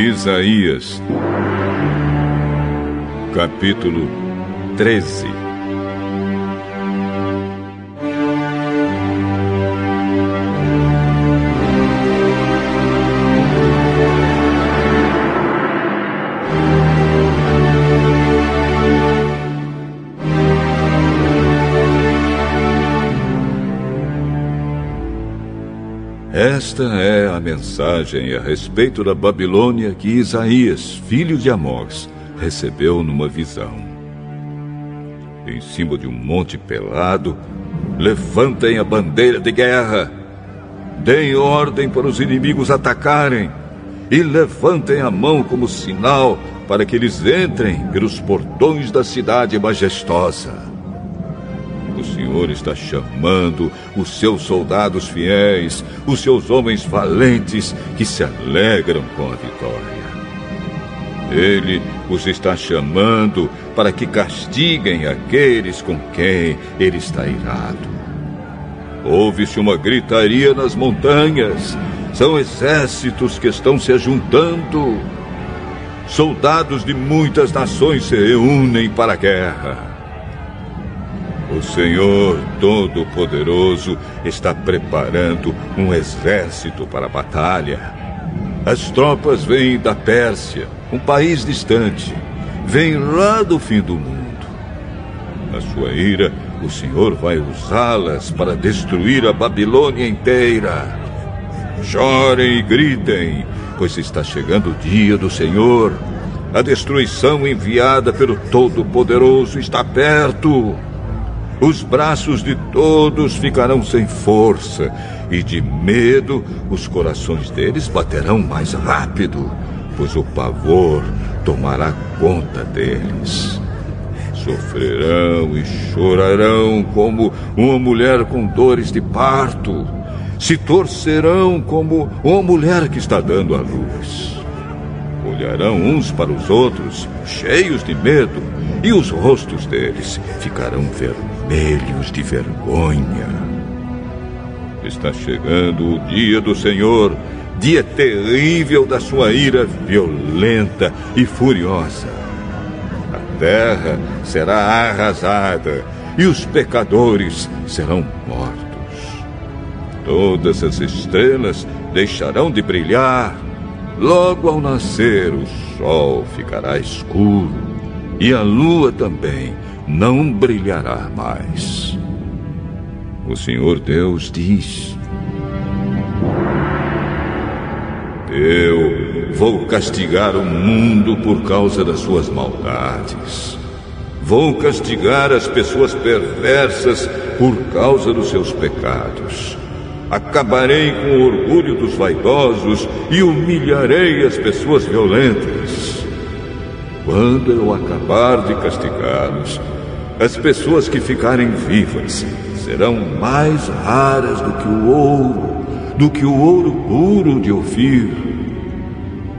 Isaías, capítulo 13. Esta é a mensagem a respeito da Babilônia que Isaías, filho de Amós, recebeu numa visão. Em cima de um monte pelado, levantem a bandeira de guerra. Deem ordem para os inimigos atacarem e levantem a mão como sinal para que eles entrem pelos portões da cidade majestosa. O Senhor está chamando os seus soldados fiéis, os seus homens valentes que se alegram com a vitória. Ele os está chamando para que castiguem aqueles com quem ele está irado. Ouve-se uma gritaria nas montanhas. São exércitos que estão se ajuntando. Soldados de muitas nações se reúnem para a guerra. O Senhor Todo-Poderoso está preparando um exército para a batalha. As tropas vêm da Pérsia, um país distante. Vêm lá do fim do mundo. Na sua ira, o Senhor vai usá-las para destruir a Babilônia inteira. Chorem e gritem, pois está chegando o dia do Senhor. A destruição enviada pelo Todo-Poderoso está perto. Os braços de todos ficarão sem força, e de medo os corações deles baterão mais rápido, pois o pavor tomará conta deles. Sofrerão e chorarão como uma mulher com dores de parto. Se torcerão como uma mulher que está dando à luz. Olharão uns para os outros, cheios de medo, e os rostos deles ficarão vermelhos vermelhos de vergonha. Está chegando o dia do Senhor, dia terrível da sua ira violenta e furiosa. A terra será arrasada e os pecadores serão mortos. Todas as estrelas deixarão de brilhar. Logo ao nascer, o sol ficará escuro e a lua também não brilhará mais. O Senhor Deus diz: Eu vou castigar o mundo por causa das suas maldades. Vou castigar as pessoas perversas por causa dos seus pecados. Acabarei com o orgulho dos vaidosos e humilharei as pessoas violentas. Quando eu acabar de castigá-los, as pessoas que ficarem vivas serão mais raras do que o ouro, do que o ouro puro de Ofir.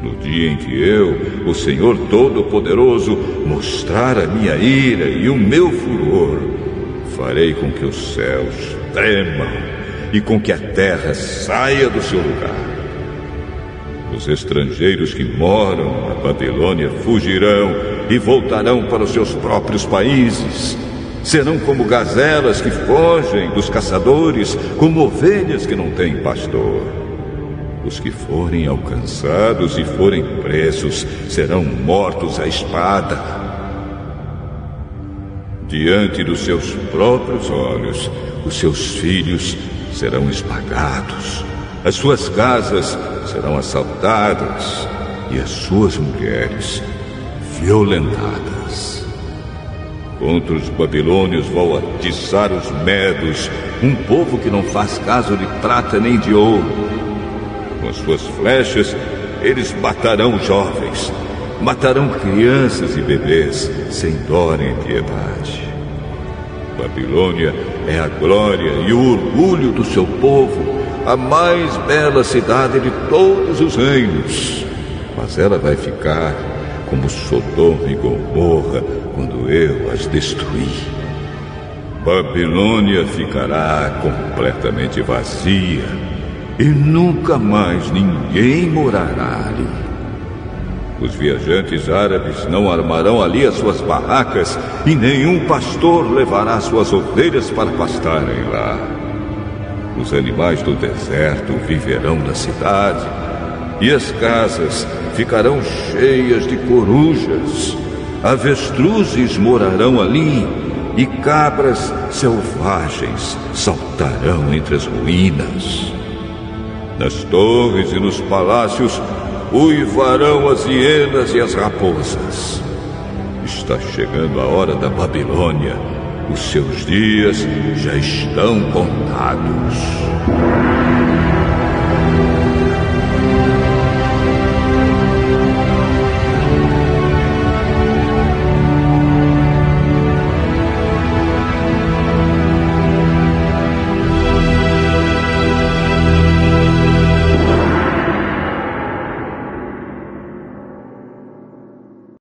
No dia em que eu, o Senhor Todo-Poderoso, mostrar a minha ira e o meu furor, farei com que os céus tremam e com que a terra saia do seu lugar. Os estrangeiros que moram na Babilônia fugirão e voltarão para os seus próprios países. Serão como gazelas que fogem dos caçadores, como ovelhas que não têm pastor. Os que forem alcançados e forem presos serão mortos à espada. Diante dos seus próprios olhos, os seus filhos serão esmagados, as suas casas serão assaltadas e as suas mulheres violentadas. Contra os babilônios vão atiçar os medos, um povo que não faz caso de prata nem de ouro. Com as suas flechas, eles matarão jovens, matarão crianças e bebês, sem dó nem piedade. Babilônia é a glória e o orgulho do seu povo, a mais bela cidade de todos os reinos. Mas ela vai ficar como Sodoma e Gomorra quando eu as destruí. Babilônia ficará completamente vazia e nunca mais ninguém morará ali. Os viajantes árabes não armarão ali as suas barracas e nenhum pastor levará suas ovelhas para pastarem lá. Os animais do deserto viverão na cidade e as casas ficarão cheias de corujas. Avestruzes morarão ali e cabras selvagens saltarão entre as ruínas. Nas torres e nos palácios uivarão as hienas e as raposas. Está chegando a hora da Babilônia. Os seus dias já estão contados.